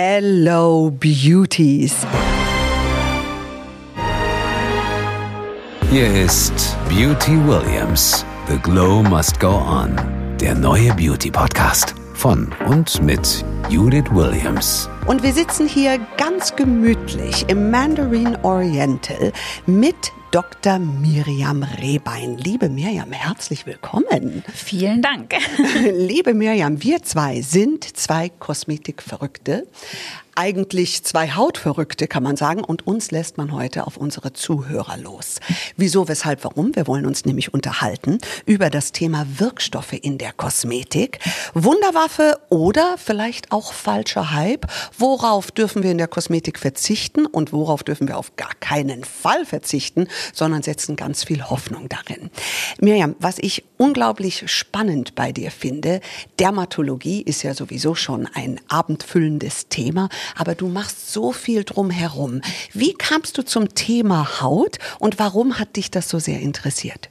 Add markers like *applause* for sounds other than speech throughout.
Hello Beauties. Hier ist Beauty Williams. The Glow Must Go On. Der neue Beauty Podcast von und mit Judith Williams. Und wir sitzen hier ganz gemütlich im Mandarin Oriental mit Dr. Miriam Rehbein. Liebe Miriam, herzlich willkommen. Vielen Dank. *laughs* Liebe Miriam, wir zwei sind zwei Kosmetikverrückte eigentlich zwei Hautverrückte, kann man sagen. Und uns lässt man heute auf unsere Zuhörer los. Wieso, weshalb, warum? Wir wollen uns nämlich unterhalten über das Thema Wirkstoffe in der Kosmetik. Wunderwaffe oder vielleicht auch falscher Hype. Worauf dürfen wir in der Kosmetik verzichten und worauf dürfen wir auf gar keinen Fall verzichten, sondern setzen ganz viel Hoffnung darin. Miriam, was ich unglaublich spannend bei dir finde, Dermatologie ist ja sowieso schon ein abendfüllendes Thema aber du machst so viel drumherum. Wie kamst du zum Thema Haut und warum hat dich das so sehr interessiert?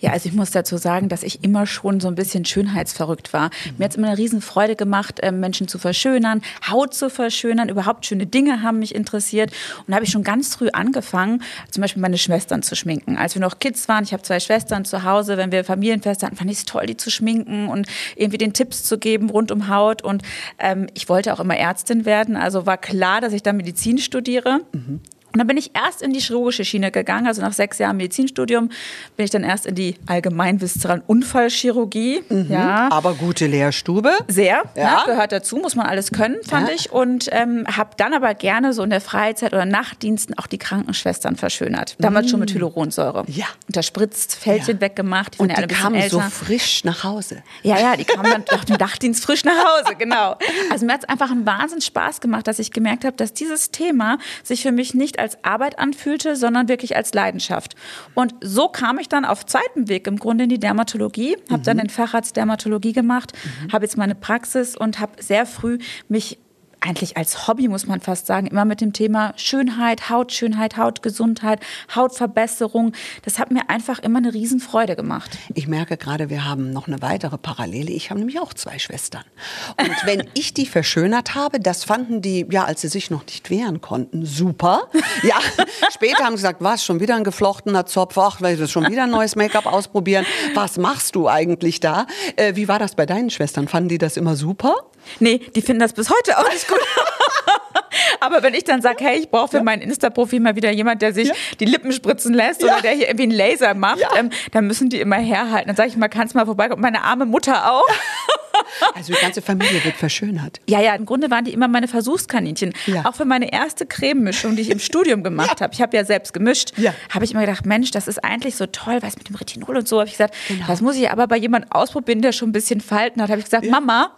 Ja, also ich muss dazu sagen, dass ich immer schon so ein bisschen schönheitsverrückt war. Mir hat es immer eine Riesenfreude gemacht, ähm, Menschen zu verschönern, Haut zu verschönern, überhaupt schöne Dinge haben mich interessiert. Und da habe ich schon ganz früh angefangen, zum Beispiel meine Schwestern zu schminken. Als wir noch Kids waren, ich habe zwei Schwestern zu Hause, wenn wir Familienfeste hatten, fand ich es toll, die zu schminken und irgendwie den Tipps zu geben rund um Haut. Und ähm, ich wollte auch immer Ärztin werden, also war klar, dass ich dann Medizin studiere. Mhm. Und dann bin ich erst in die chirurgische Schiene gegangen, also nach sechs Jahren Medizinstudium bin ich dann erst in die allgemeinviszeralen Unfallchirurgie. Mhm, ja. Aber gute Lehrstube. Sehr, ja. Ne, gehört dazu, muss man alles können, fand ja. ich. Und ähm, habe dann aber gerne so in der Freizeit oder Nachtdiensten auch die Krankenschwestern verschönert. Damals mhm. schon mit Hyaluronsäure. Ja. Unterspritzt, Fältchen ja. weggemacht. Die Und die kamen so frisch nach Hause. Ja, ja, die kamen dann nach dem Nachtdienst frisch nach Hause, genau. *laughs* Also mir hat es einfach einen Wahnsinn Spaß gemacht, dass ich gemerkt habe, dass dieses Thema sich für mich nicht als als Arbeit anfühlte, sondern wirklich als Leidenschaft. Und so kam ich dann auf zweiten Weg im Grunde in die Dermatologie, habe mhm. dann den Facharzt Dermatologie gemacht, mhm. habe jetzt meine Praxis und habe sehr früh mich eigentlich als Hobby, muss man fast sagen, immer mit dem Thema Schönheit, Hautschönheit, Hautgesundheit, Hautverbesserung. Das hat mir einfach immer eine Riesenfreude gemacht. Ich merke gerade, wir haben noch eine weitere Parallele. Ich habe nämlich auch zwei Schwestern. Und wenn *laughs* ich die verschönert habe, das fanden die, ja, als sie sich noch nicht wehren konnten, super. Ja, *laughs* später haben sie gesagt, was, schon wieder ein geflochtener Zopf? Ach, weil wir schon wieder ein neues Make-up ausprobieren. Was machst du eigentlich da? Äh, wie war das bei deinen Schwestern? Fanden die das immer super? Nee, die finden das bis heute auch nicht gut. *laughs* Aber wenn ich dann sage, hey, ich brauche für ja. mein Insta-Profil mal wieder jemand, der sich ja. die Lippen spritzen lässt ja. oder der hier irgendwie einen Laser macht, ähm, dann müssen die immer herhalten. Dann sage ich mal, kannst du mal vorbeikommen? Meine arme Mutter auch. *laughs* Also die ganze Familie wird verschönert. Ja, ja, im Grunde waren die immer meine Versuchskaninchen. Ja. Auch für meine erste Crememischung, die ich im Studium gemacht ja. habe. Ich habe ja selbst gemischt. Ja. Habe ich immer gedacht, Mensch, das ist eigentlich so toll, was mit dem Retinol und so. Habe ich gesagt, genau. das muss ich aber bei jemandem ausprobieren, der schon ein bisschen Falten hat. Habe ich gesagt, Mama.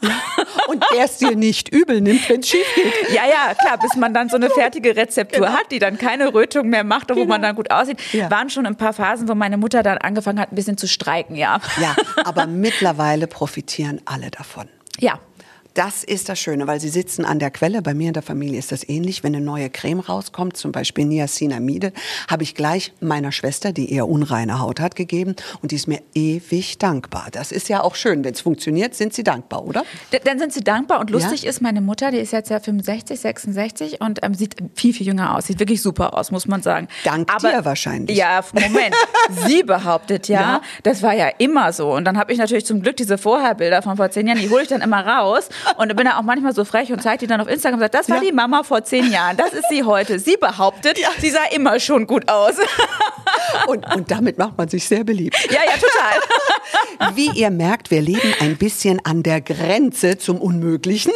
Und der es dir nicht übel nimmt, wenn es schief geht. Ja, ja, klar, bis man dann so eine fertige Rezeptur genau. hat, die dann keine Rötung mehr macht und genau. wo man dann gut aussieht. Waren schon ein paar Phasen, wo meine Mutter dann angefangen hat, ein bisschen zu streiken, ja. Ja, aber mittlerweile profitieren alle davon. Ja, das ist das Schöne, weil sie sitzen an der Quelle. Bei mir in der Familie ist das ähnlich. Wenn eine neue Creme rauskommt, zum Beispiel Niacinamide, habe ich gleich meiner Schwester, die eher unreine Haut hat, gegeben. Und die ist mir ewig dankbar. Das ist ja auch schön. Wenn es funktioniert, sind sie dankbar, oder? Dann sind sie dankbar. Und lustig ja? ist, meine Mutter, die ist jetzt ja 65, 66 und ähm, sieht viel, viel jünger aus. Sieht wirklich super aus, muss man sagen. Dank Aber, dir wahrscheinlich. Ja, Moment. *laughs* sie behauptet ja, ja, das war ja immer so. Und dann habe ich natürlich zum Glück diese Vorherbilder von vor zehn Jahren, die hole ich dann immer raus. Und bin da auch manchmal so frech und zeige die dann auf Instagram und sage, das war ja. die Mama vor zehn Jahren, das ist sie heute. Sie behauptet, ja. sie sah immer schon gut aus. Und, und damit macht man sich sehr beliebt. Ja, ja, total. *laughs* Wie ihr merkt, wir leben ein bisschen an der Grenze zum Unmöglichen.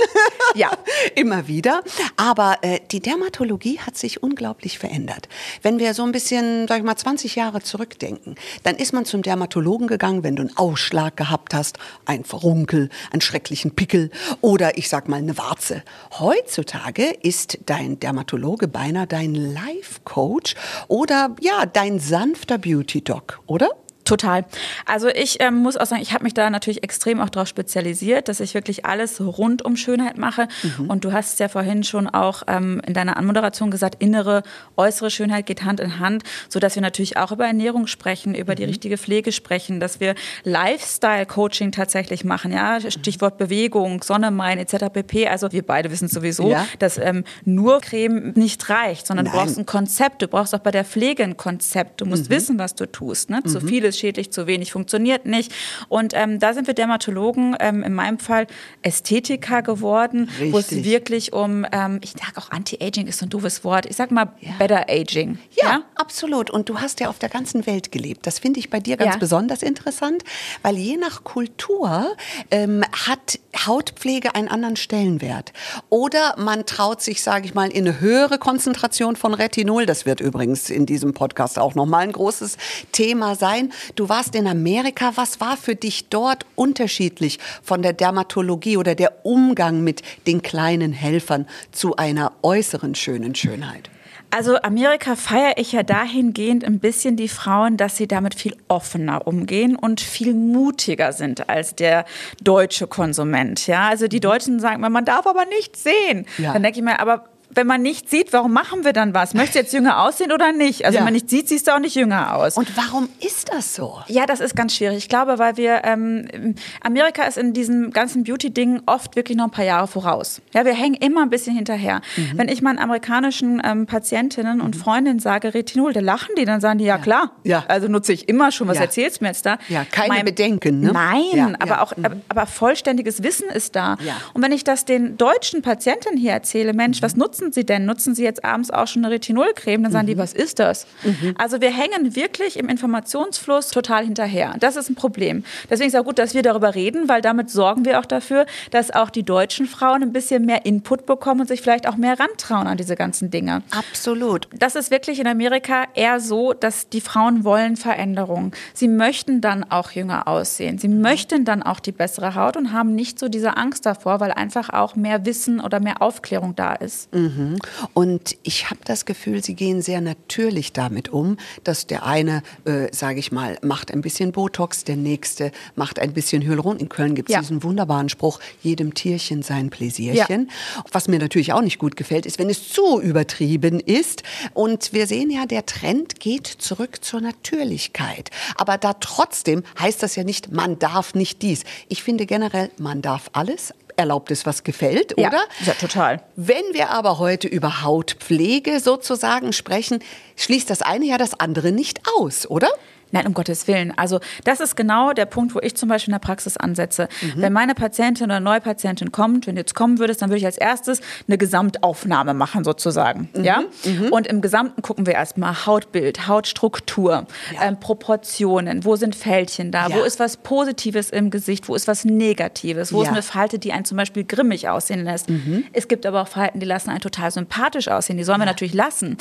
Ja. *laughs* Immer wieder. Aber äh, die Dermatologie hat sich unglaublich verändert. Wenn wir so ein bisschen, sag ich mal, 20 Jahre zurückdenken, dann ist man zum Dermatologen gegangen, wenn du einen Ausschlag gehabt hast, ein Verunkel, einen schrecklichen Pickel oder ich sag mal eine Warze. Heutzutage ist dein Dermatologe beinahe dein Life Coach oder ja, dein sanfter Beauty Doc, oder? Total. Also ich ähm, muss auch sagen, ich habe mich da natürlich extrem auch darauf spezialisiert, dass ich wirklich alles rund um Schönheit mache. Mhm. Und du hast ja vorhin schon auch ähm, in deiner Anmoderation gesagt, innere, äußere Schönheit geht Hand in Hand, so dass wir natürlich auch über Ernährung sprechen, über mhm. die richtige Pflege sprechen, dass wir Lifestyle-Coaching tatsächlich machen, ja, Stichwort Bewegung, Sonne meinen etc. pp. Also wir beide wissen sowieso, ja. dass ähm, nur Creme nicht reicht, sondern Nein. du brauchst ein Konzept, du brauchst auch bei der Pflege ein Konzept. Du musst mhm. wissen, was du tust. Ne? Zu mhm. viele ist schädlich, zu wenig funktioniert nicht. Und ähm, da sind wir Dermatologen, ähm, in meinem Fall Ästhetiker geworden, wo es wirklich um, ähm, ich sage auch Anti-Aging ist so ein doofes Wort, ich sag mal ja. Better Aging. Ja, ja, absolut. Und du hast ja auf der ganzen Welt gelebt. Das finde ich bei dir ganz ja. besonders interessant, weil je nach Kultur ähm, hat Hautpflege einen anderen Stellenwert. Oder man traut sich, sage ich mal, in eine höhere Konzentration von Retinol. Das wird übrigens in diesem Podcast auch nochmal ein großes Thema sein. Du warst in Amerika. Was war für dich dort unterschiedlich von der Dermatologie oder der Umgang mit den kleinen Helfern zu einer äußeren schönen Schönheit? Also Amerika feiere ich ja dahingehend ein bisschen die Frauen, dass sie damit viel offener umgehen und viel mutiger sind als der deutsche Konsument. Ja, also die Deutschen sagen, man darf aber nichts sehen. Ja. Dann denke ich mir, aber wenn man nicht sieht, warum machen wir dann was? Möchtest du jetzt jünger aussehen oder nicht? Also ja. wenn man nicht sieht, siehst du auch nicht jünger aus. Und warum ist das so? Ja, das ist ganz schwierig. Ich glaube, weil wir, ähm, Amerika ist in diesem ganzen Beauty-Ding oft wirklich noch ein paar Jahre voraus. Ja, wir hängen immer ein bisschen hinterher. Mhm. Wenn ich meinen amerikanischen ähm, Patientinnen und mhm. Freundinnen sage, Retinol, da lachen die, dann sagen die, ja, ja. klar. Ja. Also nutze ich immer schon. Was ja. erzählst du mir jetzt da? Ja, keine mein, Bedenken. Ne? Nein, aber auch, mhm. aber vollständiges Wissen ist da. Und wenn ich das den deutschen Patientinnen hier erzähle, Mensch, mhm. was nutzen nutzen Sie denn? Nutzen Sie jetzt abends auch schon eine Retinolcreme? Dann sagen mhm. die, was ist das? Mhm. Also wir hängen wirklich im Informationsfluss total hinterher. Das ist ein Problem. Deswegen ist es auch gut, dass wir darüber reden, weil damit sorgen wir auch dafür, dass auch die deutschen Frauen ein bisschen mehr Input bekommen und sich vielleicht auch mehr rantrauen an diese ganzen Dinge. Absolut. Das ist wirklich in Amerika eher so, dass die Frauen wollen Veränderungen. Sie möchten dann auch jünger aussehen. Sie möchten dann auch die bessere Haut und haben nicht so diese Angst davor, weil einfach auch mehr Wissen oder mehr Aufklärung da ist. Mhm. Mhm. Und ich habe das Gefühl, Sie gehen sehr natürlich damit um, dass der eine, äh, sage ich mal, macht ein bisschen Botox, der nächste macht ein bisschen Hyaluron. In Köln gibt es ja. diesen wunderbaren Spruch, jedem Tierchen sein Pläsierchen. Ja. Was mir natürlich auch nicht gut gefällt, ist, wenn es zu übertrieben ist. Und wir sehen ja, der Trend geht zurück zur Natürlichkeit. Aber da trotzdem heißt das ja nicht, man darf nicht dies. Ich finde generell, man darf alles, erlaubt ist, was gefällt, ja, oder? Ja, total. Wenn wir aber heute über Hautpflege sozusagen sprechen, schließt das eine ja das andere nicht aus, oder? Nein, um Gottes Willen. Also das ist genau der Punkt, wo ich zum Beispiel in der Praxis ansetze. Mhm. Wenn meine Patientin oder Neupatientin kommt, wenn du jetzt kommen würdest, dann würde ich als erstes eine Gesamtaufnahme machen sozusagen. Mhm. Ja? Mhm. Und im Gesamten gucken wir erstmal Hautbild, Hautstruktur, ja. ähm, Proportionen, wo sind Fältchen da, ja. wo ist was Positives im Gesicht, wo ist was Negatives, wo ja. ist eine Falte, die einen zum Beispiel grimmig aussehen lässt. Mhm. Es gibt aber auch Falten, die lassen einen total sympathisch aussehen, die sollen wir natürlich lassen.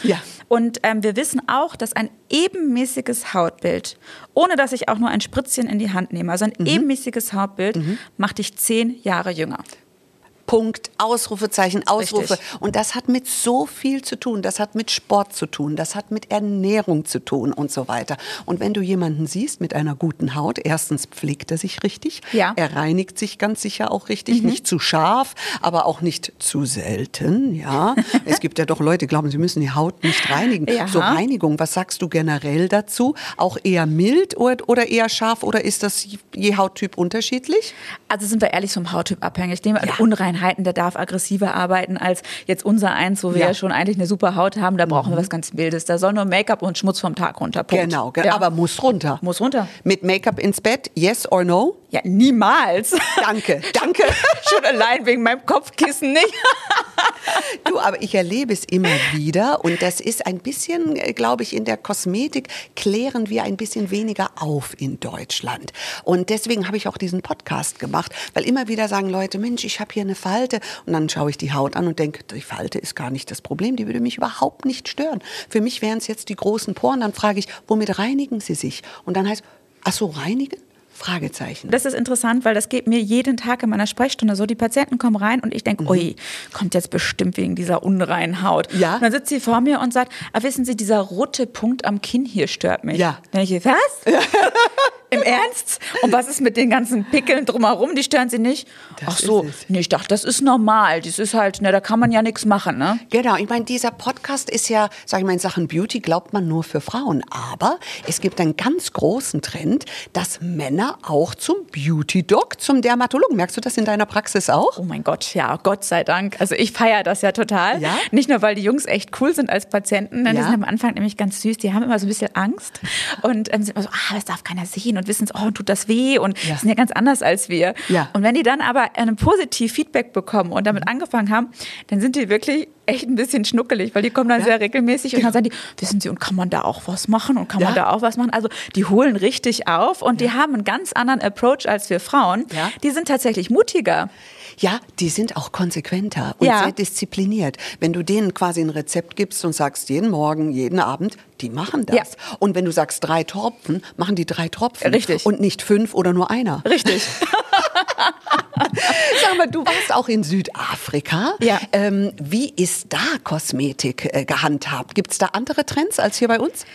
Und ähm, wir wissen auch, dass ein ebenmäßiges Hautbild Hautbild, ohne dass ich auch nur ein Spritzchen in die Hand nehme, also ein mhm. ebenmäßiges Hautbild, mhm. macht dich zehn Jahre jünger. Punkt, Ausrufezeichen, Ausrufe. Richtig. Und das hat mit so viel zu tun. Das hat mit Sport zu tun. Das hat mit Ernährung zu tun und so weiter. Und wenn du jemanden siehst mit einer guten Haut, erstens pflegt er sich richtig. Ja. Er reinigt sich ganz sicher auch richtig. Mhm. Nicht zu scharf, aber auch nicht zu selten. Ja. *laughs* es gibt ja doch Leute, die glauben, sie müssen die Haut nicht reinigen. Ja. So Reinigung, was sagst du generell dazu? Auch eher mild oder eher scharf oder ist das je Hauttyp unterschiedlich? Also sind wir ehrlich vom Hauttyp abhängig. Ich nehme ja. Unreinheit Einheiten, der darf aggressiver arbeiten als jetzt unser eins, wo wir ja, ja schon eigentlich eine super Haut haben. Da brauchen mhm. wir was ganz Wildes. Da soll nur Make-up und Schmutz vom Tag runter. Punkt. Genau, ja. aber muss runter. Muss runter. Mit Make-up ins Bett, yes or no? Ja, niemals. Danke, *laughs* danke. schon allein wegen meinem Kopfkissen nicht. *laughs* du, aber ich erlebe es immer wieder und das ist ein bisschen, äh, glaube ich, in der Kosmetik klären wir ein bisschen weniger auf in Deutschland. Und deswegen habe ich auch diesen Podcast gemacht, weil immer wieder sagen Leute, Mensch, ich habe hier eine Falte und dann schaue ich die Haut an und denke, die Falte ist gar nicht das Problem, die würde mich überhaupt nicht stören. Für mich wären es jetzt die großen Poren, dann frage ich, womit reinigen sie sich? Und dann heißt, ach so, reinigen? Fragezeichen. Das ist interessant, weil das geht mir jeden Tag in meiner Sprechstunde so. Die Patienten kommen rein und ich denke, mhm. ui, kommt jetzt bestimmt wegen dieser unreinen Haut. Ja. Und dann sitzt sie vor mir und sagt, ah, wissen Sie, dieser rote Punkt am Kinn hier stört mich. Ja. Dann ich, was? Ja. *laughs* Im Ernst? Und was ist mit den ganzen Pickeln drumherum? Die stören Sie nicht? Das Ach so, nee, ich dachte, das ist normal. Das ist halt, ne, da kann man ja nichts machen, ne? Genau, ich meine, dieser Podcast ist ja, sag ich mal, in Sachen Beauty glaubt man nur für Frauen. Aber es gibt einen ganz großen Trend, dass Männer auch zum Beauty-Doc, zum Dermatologen. Merkst du das in deiner Praxis auch? Oh mein Gott, ja, Gott sei Dank. Also ich feiere das ja total. Ja? Nicht nur, weil die Jungs echt cool sind als Patienten, denn ja? die sind am Anfang nämlich ganz süß. Die haben immer so ein bisschen Angst und ähm, sind immer so, ah, das darf keiner sehen und wissen, oh, tut das weh und ja. sind ja ganz anders als wir. Ja. Und wenn die dann aber ein positiv Feedback bekommen und damit mhm. angefangen haben, dann sind die wirklich echt ein bisschen schnuckelig, weil die kommen dann ja. sehr regelmäßig und dann sagen die, wissen Sie, und kann man da auch was machen und kann man da auch was machen? Also die holen richtig auf und die haben einen ganz anderen Approach als wir Frauen. Die sind tatsächlich mutiger. Ja, die sind auch konsequenter und ja. sehr diszipliniert. Wenn du denen quasi ein Rezept gibst und sagst, jeden Morgen, jeden Abend, die machen das. Ja. Und wenn du sagst drei Tropfen, machen die drei Tropfen. Richtig. Und nicht fünf oder nur einer. Richtig. *laughs* Sag mal, du warst auch in Südafrika. Ja. Ähm, wie ist da Kosmetik äh, gehandhabt? Gibt es da andere Trends als hier bei uns?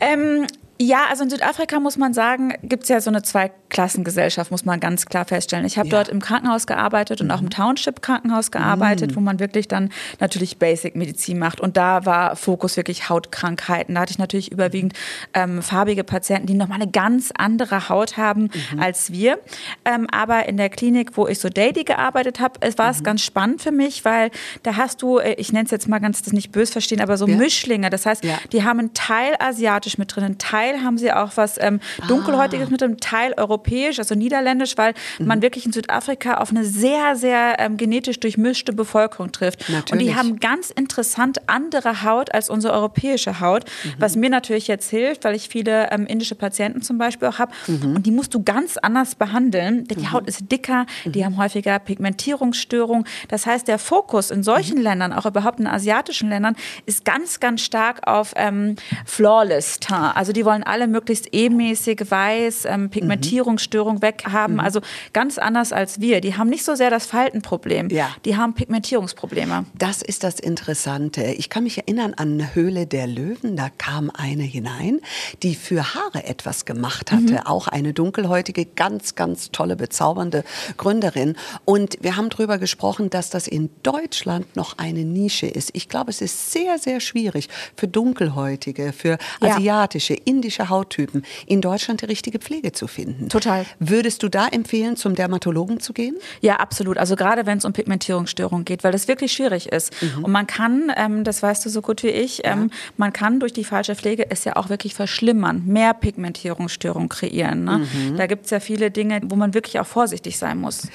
Ähm, ja, also in Südafrika muss man sagen, gibt es ja so eine Zweiklassengesellschaft, muss man ganz klar feststellen. Ich habe ja. dort im Krankenhaus gearbeitet und mhm. auch im Township-Krankenhaus gearbeitet, mhm. wo man wirklich dann natürlich Basic-Medizin macht. Und da war Fokus wirklich Hautkrankheiten. Da hatte ich natürlich überwiegend ähm, farbige Patienten, die nochmal eine ganz andere Haut haben mhm. als wir. Ähm, aber in der Klinik, wo ich so daily gearbeitet habe, es war es mhm. ganz spannend für mich, weil da hast du, äh, ich nenne es jetzt mal ganz das nicht böse verstehen, aber so ja. Mischlinge. Das heißt, ja. die haben einen Teil asiatisch mit drin, einen Teil Teil haben sie auch was ähm, dunkelhäutiges ah. mit einem Teil europäisch, also niederländisch, weil mhm. man wirklich in Südafrika auf eine sehr, sehr ähm, genetisch durchmischte Bevölkerung trifft. Natürlich. Und die haben ganz interessant andere Haut als unsere europäische Haut, mhm. was mir natürlich jetzt hilft, weil ich viele ähm, indische Patienten zum Beispiel auch habe. Mhm. Und die musst du ganz anders behandeln, denn die mhm. Haut ist dicker, die mhm. haben häufiger Pigmentierungsstörungen. Das heißt, der Fokus in solchen mhm. Ländern, auch überhaupt in asiatischen Ländern, ist ganz, ganz stark auf ähm, flawless Teint. Also die wollen wollen alle möglichst ebenmäßig weiß, ähm, Pigmentierungsstörung mhm. weghaben. Mhm. Also ganz anders als wir. Die haben nicht so sehr das Faltenproblem. Ja. Die haben Pigmentierungsprobleme. Das ist das Interessante. Ich kann mich erinnern an Höhle der Löwen. Da kam eine hinein, die für Haare etwas gemacht hatte. Mhm. Auch eine dunkelhäutige, ganz, ganz tolle, bezaubernde Gründerin. Und wir haben darüber gesprochen, dass das in Deutschland noch eine Nische ist. Ich glaube, es ist sehr, sehr schwierig für dunkelhäutige, für asiatische, ja. Indische Hauttypen in Deutschland die richtige Pflege zu finden. Total. Würdest du da empfehlen, zum Dermatologen zu gehen? Ja, absolut. Also gerade wenn es um Pigmentierungsstörungen geht, weil das wirklich schwierig ist. Mhm. Und man kann, ähm, das weißt du so gut wie ich, ja. ähm, man kann durch die falsche Pflege es ja auch wirklich verschlimmern, mehr Pigmentierungsstörungen kreieren. Ne? Mhm. Da gibt es ja viele Dinge, wo man wirklich auch vorsichtig sein muss.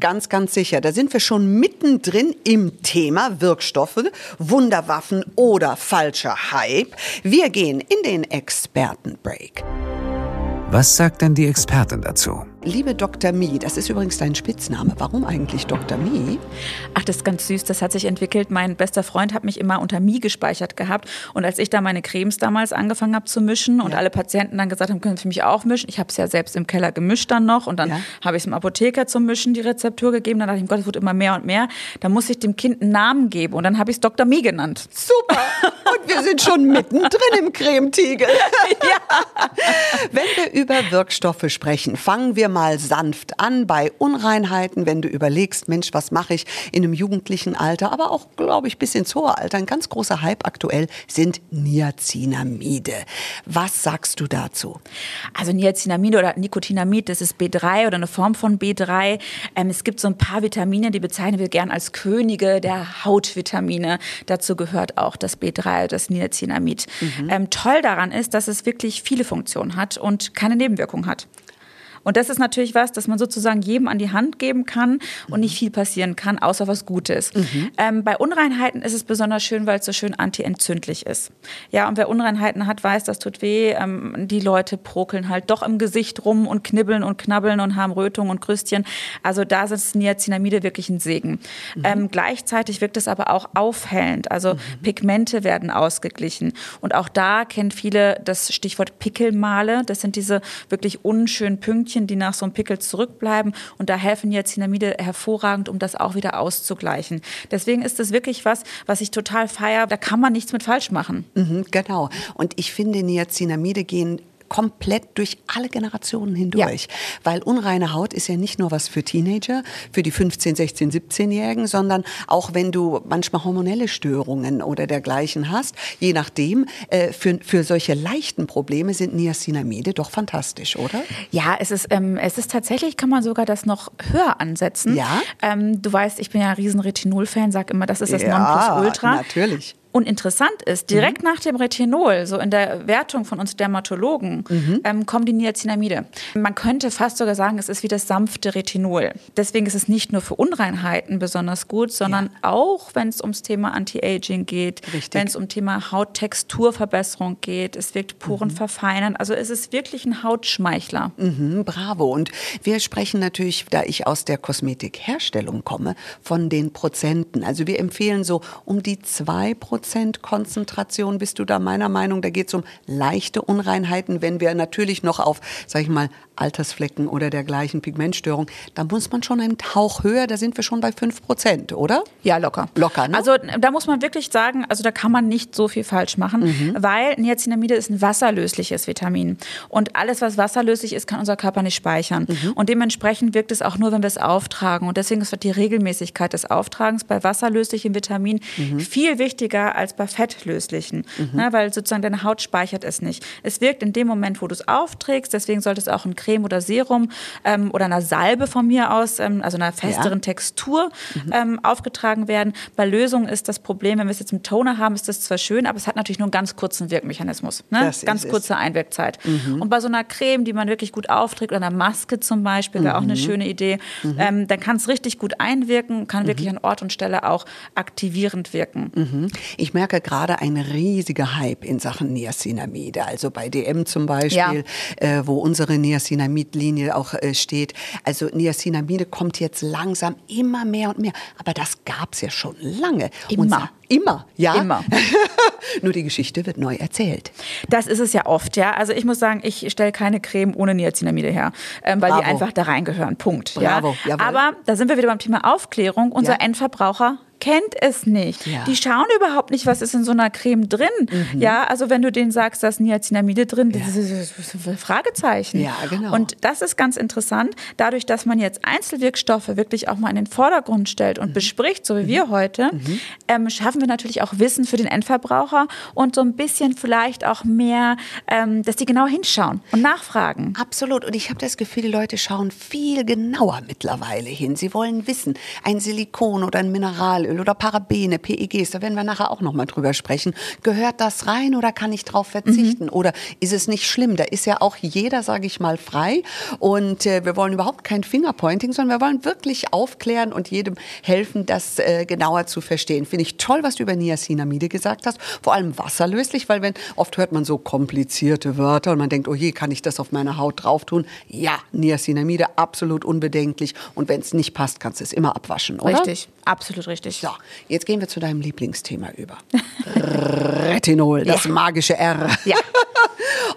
Ganz, ganz sicher. Da sind wir schon mittendrin im Thema Wirkstoffe, Wunderwaffen oder falscher Hype. Wir gehen in den Experten. Break. Was sagt denn die Expertin dazu? Liebe Dr. Mi, das ist übrigens dein Spitzname. Warum eigentlich Dr. Mi? Ach, das ist ganz süß. Das hat sich entwickelt. Mein bester Freund hat mich immer unter Mi gespeichert gehabt. Und als ich da meine Cremes damals angefangen habe zu mischen und ja. alle Patienten dann gesagt haben, können Sie mich auch mischen. Ich habe es ja selbst im Keller gemischt dann noch. Und dann ja. habe ich es dem Apotheker zum Mischen die Rezeptur gegeben. Dann dachte ich, Gott, es wird immer mehr und mehr. Da muss ich dem Kind einen Namen geben. Und dann habe ich es Dr. Mi genannt. Super. Und wir sind schon mittendrin im Cremetiegel. *laughs* ja. Wenn wir über Wirkstoffe sprechen, fangen wir mal sanft an bei Unreinheiten, wenn du überlegst, Mensch, was mache ich in einem jugendlichen Alter, aber auch, glaube ich, bis ins hohe Alter. Ein ganz großer Hype aktuell sind Niacinamide. Was sagst du dazu? Also Niacinamide oder Nicotinamid, das ist B3 oder eine Form von B3. Ähm, es gibt so ein paar Vitamine, die bezeichnen wir gern als Könige der Hautvitamine. Dazu gehört auch das B3, das Niacinamid. Mhm. Ähm, toll daran ist, dass es wirklich viele Funktionen hat und keine Nebenwirkung hat. Und das ist natürlich was, das man sozusagen jedem an die Hand geben kann und nicht viel passieren kann, außer was Gutes. Mhm. Ähm, bei Unreinheiten ist es besonders schön, weil es so schön antientzündlich ist. Ja, und wer Unreinheiten hat, weiß, das tut weh. Ähm, die Leute prokeln halt doch im Gesicht rum und knibbeln und knabbeln und haben Rötungen und Krüstchen. Also da ist Niacinamide wirklich ein Segen. Mhm. Ähm, gleichzeitig wirkt es aber auch aufhellend. Also mhm. Pigmente werden ausgeglichen. Und auch da kennen viele das Stichwort Pickelmale. Das sind diese wirklich unschönen Pünktchen Fältchen, die nach so einem Pickel zurückbleiben. Und da helfen Niacinamide hervorragend, um das auch wieder auszugleichen. Deswegen ist das wirklich was, was ich total feiere. Da kann man nichts mit falsch machen. Mhm, genau. Und ich finde, Niacinamide gehen komplett durch alle Generationen hindurch. Ja. Weil unreine Haut ist ja nicht nur was für Teenager, für die 15, 16, 17-Jährigen, sondern auch wenn du manchmal hormonelle Störungen oder dergleichen hast, je nachdem, äh, für, für solche leichten Probleme sind Niacinamide doch fantastisch, oder? Ja, es ist, ähm, es ist tatsächlich, kann man sogar das noch höher ansetzen. Ja. Ähm, du weißt, ich bin ja ein riesen Retinol-Fan, sag immer, das ist das ja, Nonplusultra. natürlich. Und interessant ist, direkt mhm. nach dem Retinol, so in der Wertung von uns Dermatologen, mhm. ähm, kommen die Niacinamide. Man könnte fast sogar sagen, es ist wie das sanfte Retinol. Deswegen ist es nicht nur für Unreinheiten besonders gut, sondern ja. auch, wenn es ums Thema Anti-Aging geht, wenn es um Thema Hauttexturverbesserung geht, es wirkt Poren mhm. verfeinern. Also es ist wirklich ein Hautschmeichler. Mhm, bravo. Und wir sprechen natürlich, da ich aus der Kosmetikherstellung komme, von den Prozenten. Also wir empfehlen so um die zwei Prozent Prozent Konzentration bist du da meiner Meinung. Da geht es um leichte Unreinheiten. Wenn wir natürlich noch auf, sag ich mal, Altersflecken oder dergleichen Pigmentstörung, da muss man schon einen Hauch höher. Da sind wir schon bei 5 Prozent, oder? Ja, locker. Locker, ne? Also da muss man wirklich sagen, also da kann man nicht so viel falsch machen, mhm. weil Niacinamide ist ein wasserlösliches Vitamin. Und alles, was wasserlöslich ist, kann unser Körper nicht speichern. Mhm. Und dementsprechend wirkt es auch nur, wenn wir es auftragen. Und deswegen ist die Regelmäßigkeit des Auftragens bei wasserlöslichen Vitaminen mhm. viel wichtiger als bei fettlöslichen, mhm. ne, weil sozusagen deine Haut speichert es nicht. Es wirkt in dem Moment, wo du es aufträgst, deswegen sollte es auch ein Creme oder Serum ähm, oder einer Salbe von mir aus, ähm, also einer festeren ja. Textur mhm. ähm, aufgetragen werden. Bei Lösungen ist das Problem, wenn wir es jetzt im Toner haben, ist das zwar schön, aber es hat natürlich nur einen ganz kurzen Wirkmechanismus, ne? ganz kurze Einwirkzeit. Mhm. Und bei so einer Creme, die man wirklich gut aufträgt, oder einer Maske zum Beispiel, wäre auch eine mhm. schöne Idee, mhm. ähm, dann kann es richtig gut einwirken, kann wirklich an Ort und Stelle auch aktivierend wirken. Ich merke gerade einen riesigen Hype in Sachen Niacinamide. Also bei DM zum Beispiel, ja. äh, wo unsere Niacinamid-Linie auch äh, steht. Also Niacinamide kommt jetzt langsam immer mehr und mehr. Aber das gab es ja schon lange. Immer. Unser Immer, ja. Immer. *laughs* Nur die Geschichte wird neu erzählt. Das ist es ja oft, ja. Also ich muss sagen, ich stelle keine Creme ohne Niacinamide her, ähm, weil Bravo. die einfach da reingehören. Punkt. Bravo, ja. Aber da sind wir wieder beim Thema Aufklärung. Unser ja. Endverbraucher kennt es nicht. Ja. Die schauen überhaupt nicht, was ist in so einer Creme drin. Mhm. Ja, also wenn du denen sagst, da ist Niacinamide drin, ja. das ist Fragezeichen. Ja, genau. Und das ist ganz interessant, dadurch, dass man jetzt Einzelwirkstoffe wirklich auch mal in den Vordergrund stellt und mhm. bespricht, so wie mhm. wir heute, mhm. ähm, schaffen wir natürlich auch Wissen für den Endverbraucher und so ein bisschen vielleicht auch mehr, ähm, dass die genau hinschauen und nachfragen. Absolut. Und ich habe das Gefühl, die Leute schauen viel genauer mittlerweile hin. Sie wollen wissen, ein Silikon oder ein Mineral Mineralöl oder Parabene, PEGs, da werden wir nachher auch noch mal drüber sprechen. Gehört das rein oder kann ich darauf verzichten? Mhm. Oder ist es nicht schlimm? Da ist ja auch jeder, sage ich mal, frei. Und äh, wir wollen überhaupt kein Fingerpointing, sondern wir wollen wirklich aufklären und jedem helfen, das äh, genauer zu verstehen. Finde ich toll, was du über Niacinamide gesagt hast. Vor allem wasserlöslich, weil wenn oft hört man so komplizierte Wörter und man denkt, oh je, kann ich das auf meine Haut drauf tun? Ja, Niacinamide absolut unbedenklich. Und wenn es nicht passt, kannst du es immer abwaschen, oder? Richtig, absolut richtig. So, jetzt gehen wir zu deinem Lieblingsthema über. *laughs* Retinol, das ja. magische R. Ja. *laughs*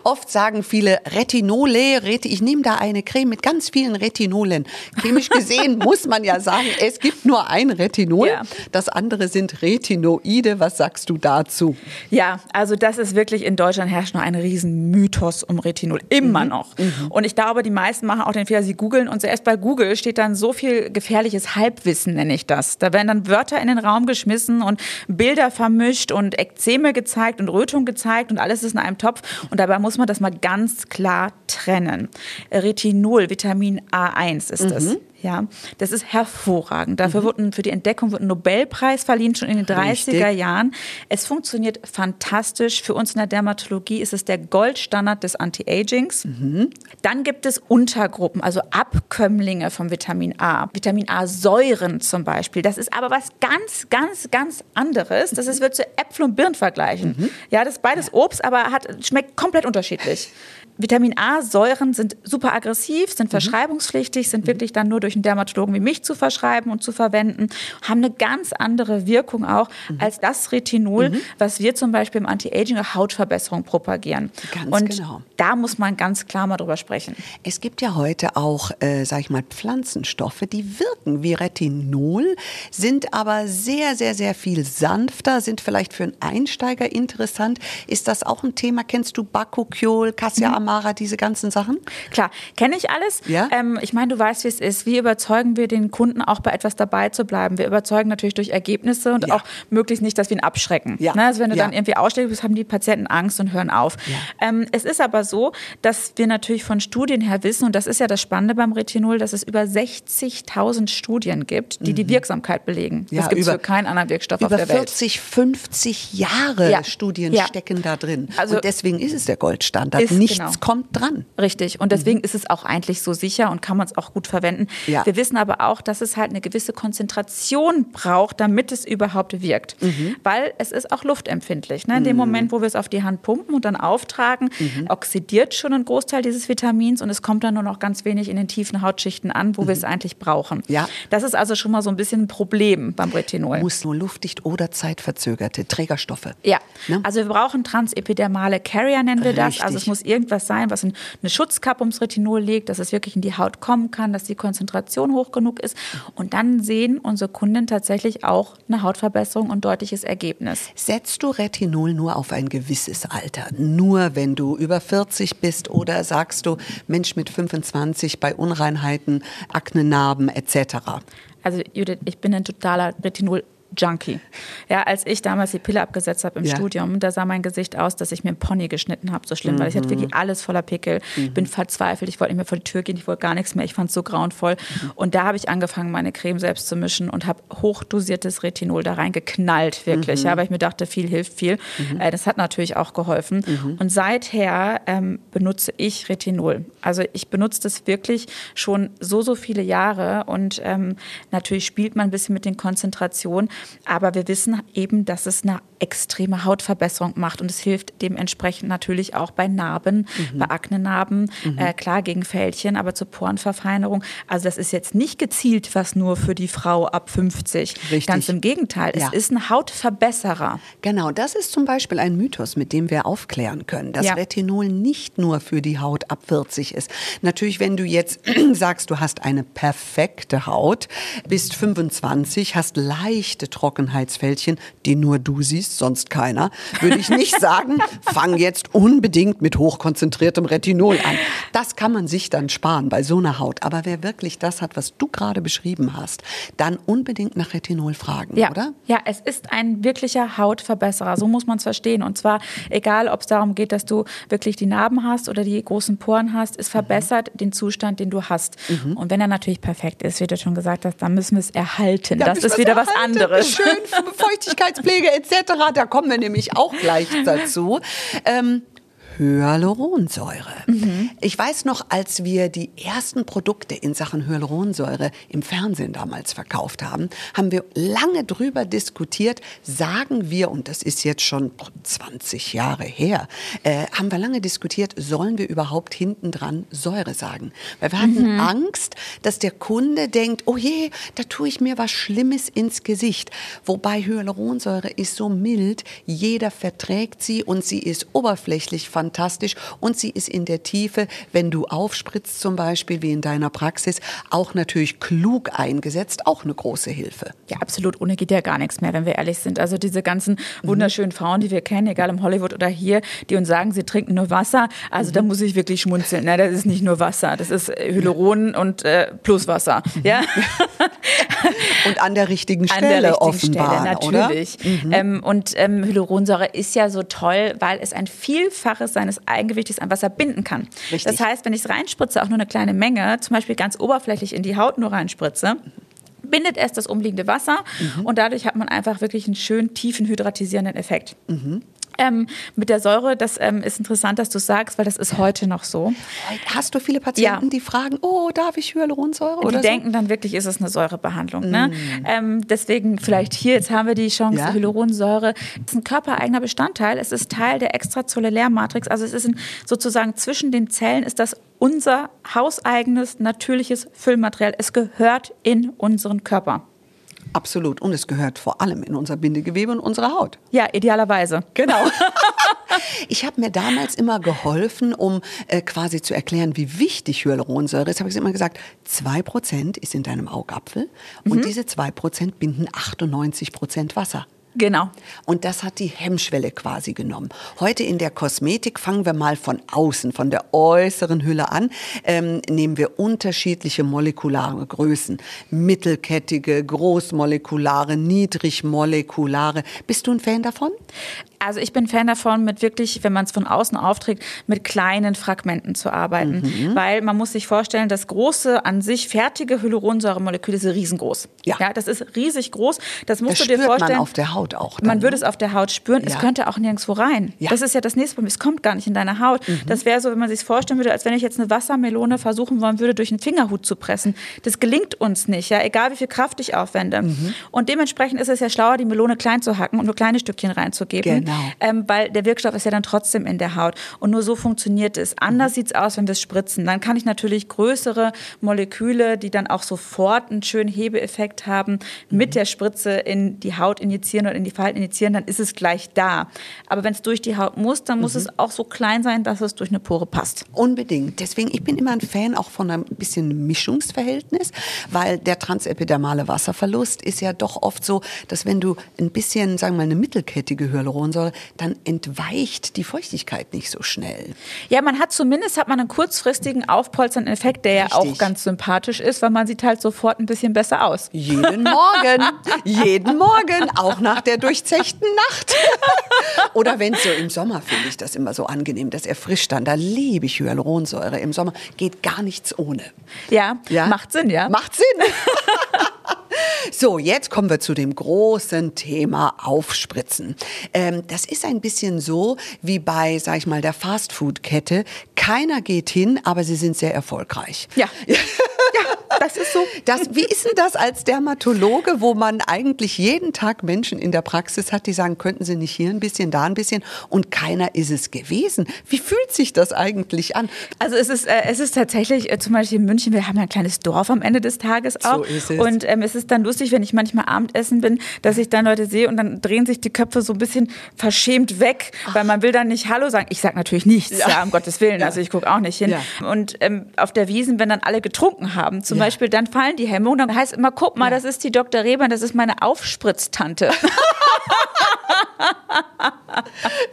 Oft sagen viele Retinole, Reti ich nehme da eine Creme mit ganz vielen Retinolen. Chemisch gesehen *laughs* muss man ja sagen, es gibt nur ein Retinol. Ja. Das andere sind Retinoide. Was sagst du dazu? Ja, also das ist wirklich in Deutschland herrscht noch ein riesen Mythos um Retinol. Immer mhm. noch. Mhm. Und ich glaube, die meisten machen auch den Fehler, sie googeln und zuerst bei Google steht dann so viel gefährliches Halbwissen, nenne ich das. Da werden dann Wörter in den Raum geschmissen und Bilder vermischt und Ekzeme gezeigt und Rötung gezeigt und alles ist in einem Topf. Und dabei muss man das mal ganz klar trennen. Retinol, Vitamin A1 ist es. Mhm. Ja, das ist hervorragend. Dafür mhm. wurde für die Entdeckung wird ein Nobelpreis verliehen, schon in den 30er Richtig. Jahren. Es funktioniert fantastisch. Für uns in der Dermatologie ist es der Goldstandard des Anti-Agings. Mhm. Dann gibt es Untergruppen, also Abkömmlinge vom Vitamin A. Vitamin A-Säuren zum Beispiel. Das ist aber was ganz, ganz, ganz anderes. Das ist, wird zu Äpfel und Birnen vergleichen. Mhm. Ja, das ist beides Obst, aber hat, schmeckt komplett unterschiedlich. *laughs* Vitamin A-Säuren sind super aggressiv, sind verschreibungspflichtig, sind wirklich dann nur durch einen Dermatologen wie mich zu verschreiben und zu verwenden, haben eine ganz andere Wirkung auch als das Retinol, was wir zum Beispiel im Anti-Aging oder Hautverbesserung propagieren. Ganz und genau. da muss man ganz klar mal drüber sprechen. Es gibt ja heute auch, äh, sag ich mal, Pflanzenstoffe, die wirken wie Retinol, sind aber sehr, sehr, sehr viel sanfter, sind vielleicht für einen Einsteiger interessant. Ist das auch ein Thema? Kennst du Bakuchiol, Cassia Amara, diese ganzen Sachen? Klar, kenne ich alles. Ja? Ähm, ich meine, du weißt, wie es ist. Wie überzeugen wir den Kunden auch bei etwas dabei zu bleiben? Wir überzeugen natürlich durch Ergebnisse und Ja. auch möglichst nicht, dass wir ihn abschrecken. Ja. Ne? Also wenn du Ja. dann irgendwie ausschlägst, haben die Patienten Angst und hören auf. Ähm, es ist aber so, dass wir natürlich von Studien her wissen, und das ist ja das Spannende beim Retinol, dass es über 60.000 Studien gibt, die die Wirksamkeit belegen. Mhm. Ja, das gibt es über- für keinen anderen Wirkstoff Über auf der Welt. 40, 50 Jahre Ja. Studien stecken da drin. Also- und deswegen ist es der Goldstandard. Ist Nichts genau. Kommt dran. Richtig. Und deswegen ist es auch eigentlich so sicher und kann man es auch gut verwenden. Mhm. Ja. Wir wissen aber auch, dass es halt eine gewisse Konzentration braucht, damit es überhaupt wirkt. Mhm. Weil es ist auch luftempfindlich. Ne? In dem Moment, wo wir es auf die Hand pumpen und dann auftragen, Mhm. oxidiert schon ein Großteil dieses Vitamins und es kommt dann nur noch ganz wenig in den tiefen Hautschichten an, wo wir es eigentlich brauchen. Mhm. Ja. Das ist also schon mal so ein bisschen ein Problem beim Retinol. Muss nur luftdicht oder zeitverzögerte Trägerstoffe. Ja, Ne? also wir brauchen transepidermale Carrier, nennen wir das. Richtig. Also es muss irgendwas sein, was in eine Schutzkappe ums Retinol legt, dass es wirklich in die Haut kommen kann, dass die Konzentration hoch genug ist. Und dann sehen unsere Kunden tatsächlich auch eine Hautverbesserung und deutliches Ergebnis. Setzt du Retinol nur auf ein gewisses Alter? Nur wenn du über 40 bist oder sagst du, Mensch mit 25 bei Unreinheiten, Aknenarben etc.? Also Judith, ich bin ein totaler Retinol. Junkie. Ja, als ich damals die Pille abgesetzt habe im Ja. Studium, da sah mein Gesicht aus, dass ich mir einen Pony geschnitten habe, so schlimm, weil ich hatte wirklich alles voller Pickel, bin verzweifelt, ich wollte nicht mehr vor die Tür gehen, ich wollte gar nichts mehr, ich fand es so grauenvoll. Und da habe ich angefangen, meine Creme selbst zu mischen und habe hochdosiertes Retinol da reingeknallt, wirklich, ja, weil ich mir dachte, viel hilft viel. Äh, das hat natürlich auch geholfen. Und seither ähm, benutze ich Retinol. Also ich benutze das wirklich schon so, so viele Jahre und ähm, natürlich spielt man ein bisschen mit den Konzentrationen, aber wir wissen eben, dass es eine extreme Hautverbesserung macht und es hilft dementsprechend natürlich auch bei Narben, bei Aknenarben, äh, klar gegen Fältchen, aber zur Porenverfeinerung. Also das ist jetzt nicht gezielt was nur für die Frau ab 50. Richtig. Ganz im Gegenteil, Ja. es ist ein Hautverbesserer. Genau, das ist zum Beispiel ein Mythos, mit dem wir aufklären können, dass Ja. Retinol nicht nur für die Haut ab 40 ist. Natürlich, wenn du jetzt *clears throat* sagst, du hast eine perfekte Haut, bist 25, hast leichte Trockenheitsfältchen, die nur du siehst, sonst keiner, würde ich nicht sagen, *laughs* fang jetzt unbedingt mit hochkonzentriertem Retinol an. Das kann man sich dann sparen bei so einer Haut. Aber wer wirklich das hat, was du gerade beschrieben hast, dann unbedingt nach Retinol fragen, Ja, oder? ja, es ist ein wirklicher Hautverbesserer. So muss man es verstehen. Und zwar egal, ob es darum geht, dass du wirklich die Narben hast oder die großen Poren hast, es verbessert den Zustand, den du hast. Und wenn er natürlich perfekt ist, wie du schon gesagt hast, dann müssen wir es erhalten. Ja, das ist wieder was erhalten. anderes. Schön, Feuchtigkeitspflege etc. Da kommen wir nämlich auch gleich dazu. Ähm, Hyaluronsäure. Ich weiß noch, als wir die ersten Produkte in Sachen Hyaluronsäure im Fernsehen damals verkauft haben, haben wir lange drüber diskutiert, sagen wir, und das ist jetzt schon 20 Jahre her, äh, haben wir lange diskutiert, sollen wir überhaupt hinten dran Säure sagen? Weil wir hatten Angst, dass der Kunde denkt, oh je, da tue ich mir was Schlimmes ins Gesicht. Wobei Hyaluronsäure ist so mild, jeder verträgt sie und sie ist oberflächlich fantastisch und sie ist in der Tiefe, wenn du aufspritzt zum Beispiel, wie in deiner Praxis, auch natürlich klug eingesetzt, auch eine große Hilfe. Ja, absolut. Ohne geht ja gar nichts mehr, wenn wir ehrlich sind. Also diese ganzen wunderschönen Frauen, die wir kennen, egal im Hollywood oder hier, die uns sagen, sie trinken nur Wasser. Also da muss ich wirklich schmunzeln. Ne? Das ist nicht nur Wasser, das ist Hyaluron und äh, plus Wasser. Ja? *laughs* Und an der richtigen An Stelle der richtigen offenbar, Stelle, natürlich. Ähm, und ähm, Hyaluronsäure ist ja so toll, weil es ein Vielfaches seines Eigengewichtes an Wasser binden kann. Richtig. Das heißt, wenn ich es reinspritze, auch nur eine kleine Menge, zum Beispiel ganz oberflächlich in die Haut nur reinspritze, bindet es das umliegende Wasser Mhm. und dadurch hat man einfach wirklich einen schönen tiefen hydratisierenden Effekt. Mhm. Ähm, mit der Säure, das ähm, ist interessant, dass du sagst, weil das ist heute noch so. Hast du viele Patienten, Ja. die fragen, oh, darf ich Hyaluronsäure? Die Oder denken dann wirklich, ist es eine Säurebehandlung. Ne? Ähm, deswegen vielleicht hier, jetzt haben wir die Chance, Ja. Hyaluronsäure ist ein körpereigener Bestandteil. Es ist Teil der Extrazellulärmatrix. Also es ist ein, sozusagen zwischen den Zellen ist das unser hauseigenes, natürliches Füllmaterial. Es gehört in unseren Körper. So? Absolut. Und es gehört vor allem in unser Bindegewebe und unsere Haut. Ja, idealerweise. Genau. *laughs* Ich habe mir damals immer geholfen, um äh, quasi zu erklären, wie wichtig Hyaluronsäure ist. Habe ich immer gesagt, 2% ist in deinem Augapfel und diese 2% binden 98% Wasser. Genau. Und das hat die Hemmschwelle quasi genommen. Heute in der Kosmetik fangen wir mal von außen, von der äußeren Hülle an, ähm, nehmen wir unterschiedliche molekulare Größen. Mittelkettige, großmolekulare, niedrigmolekulare. Bist du ein Fan davon? Also ich bin Fan davon, mit wirklich, wenn man es von außen aufträgt, mit kleinen Fragmenten zu arbeiten. Mhm. Weil man muss sich vorstellen, das große, an sich fertige Hyaluronsäuremolekül ist riesengroß. Ja. das ist riesig groß. Das musst Das du dir vorstellen. man auf der Haut auch. dann, Man würde ne? es auf der Haut spüren, es Ja. könnte auch nirgendwo rein. Ja. Mhm. Das ist ja das nächste Problem. Es kommt gar nicht in deine Haut. Das wäre so, wenn man sich vorstellen würde, als wenn ich jetzt eine Wassermelone versuchen wollen würde, durch einen Fingerhut zu pressen. Das gelingt uns nicht, ja, egal wie viel Kraft ich aufwende. Mhm. Und dementsprechend ist es ja schlauer, die Melone klein zu hacken und nur kleine Stückchen reinzugeben. Genau. Ähm, weil der Wirkstoff ist ja dann trotzdem in der Haut. Und nur so funktioniert es. Mhm. Anders sieht es aus, wenn wir es spritzen. Dann kann ich natürlich größere Moleküle, die dann auch sofort einen schönen Hebeeffekt haben, Mhm. mit der Spritze in die Haut injizieren oder in die Falten injizieren, dann ist es gleich da. Aber wenn es durch die Haut muss, dann Mhm. muss es auch so klein sein, dass es durch eine Pore passt. Unbedingt. Deswegen, ich bin immer ein Fan auch von einem bisschen Mischungsverhältnis, weil der transepidermale Wasserverlust ist ja doch oft so, dass wenn du ein bisschen, sagen wir mal, eine mittelkettige Hyaluronsäure, dann entweicht die Feuchtigkeit nicht so schnell. Ja, man hat zumindest hat man einen kurzfristigen aufpolsternden Effekt, der ja auch Richtig. ganz sympathisch ist, weil man sieht halt sofort ein bisschen besser aus. Jeden Morgen, jeden Morgen, auch nach der durchzechten Nacht. *laughs* Oder wenn so im Sommer finde ich das immer so angenehm, das erfrischt dann. Da liebe ich Hyaluronsäure. Im Sommer geht gar nichts ohne. Ja, macht Sinn, ja. Macht Sinn. *laughs* So, jetzt kommen wir zu dem großen Thema Aufspritzen. Ähm, das ist ein bisschen so wie bei, sag ich mal, der Fastfood-Kette. Keiner geht hin, aber sie sind sehr erfolgreich. Ja. *laughs* ja, das ist so. Das, wie ist denn das als Dermatologe, wo man eigentlich jeden Tag Menschen in der Praxis hat, die sagen, könnten Sie nicht hier ein bisschen, da ein bisschen und keiner ist es gewesen? Wie fühlt sich das eigentlich an? Also es ist, äh, es ist tatsächlich, äh, zum Beispiel in München, wir haben ja ein kleines Dorf am Ende des Tages auch. So ist es. Und ähm, es ist dann lustig, wenn ich manchmal Abendessen bin, dass ich dann Leute sehe und dann drehen sich die Köpfe so ein bisschen verschämt weg, weil man will dann nicht Hallo sagen. Ich sage natürlich nichts, ja. um Gottes Willen. Ja. Also ich gucke auch nicht hin. Ja. Und ähm, auf der Wiesen, wenn dann alle getrunken haben, zum Ja. Beispiel, dann fallen die Hemmungen. Dann heißt immer, guck mal, das ist die Dr. Rehmann, das ist meine Aufspritztante. *laughs*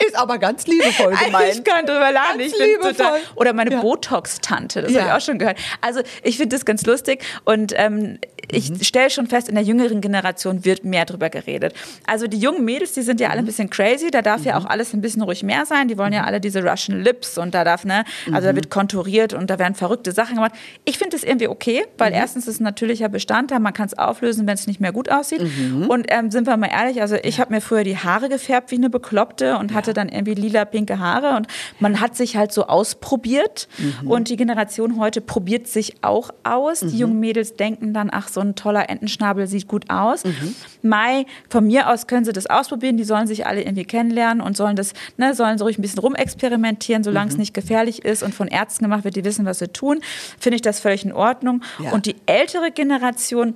Ist aber ganz liebevoll gemeint. Ich kann drüber lachen. Ganz Ich liebevoll. total, oder meine Ja. Botox-Tante, das Ja. habe ich auch schon gehört. Also ich finde das ganz lustig und ähm, ich Mhm. stelle schon fest, in der jüngeren Generation wird mehr drüber geredet. Also die jungen Mädels, die sind ja Mhm. alle ein bisschen crazy, da darf ja auch alles ein bisschen ruhig mehr sein. Die wollen ja alle diese Russian Lips und da darf, ne, also da wird konturiert und da werden verrückte Sachen gemacht. Ich finde das irgendwie okay, weil erstens ist es ein natürlicher Bestandteil, man kann es auflösen, wenn es nicht mehr gut aussieht. Und ähm, sind wir mal ehrlich, also ich habe mir früher die Haare gefärbt wie eine Bekloppte und hatte dann irgendwie lila, pinke Haare und man hat sich halt so ausprobiert. Und die Generation heute probiert sich auch aus. Die jungen Mädels denken dann, ach, so ein toller Entenschnabel sieht gut aus. Mai, von mir aus können sie das ausprobieren, die sollen sich alle irgendwie kennenlernen und sollen das, ne, sollen so ruhig ein bisschen rumexperimentieren, solange es nicht gefährlich ist und von Ärzten gemacht wird, die wissen, was sie tun, finde ich das völlig in Ordnung. Ja. Und die ältere Generation,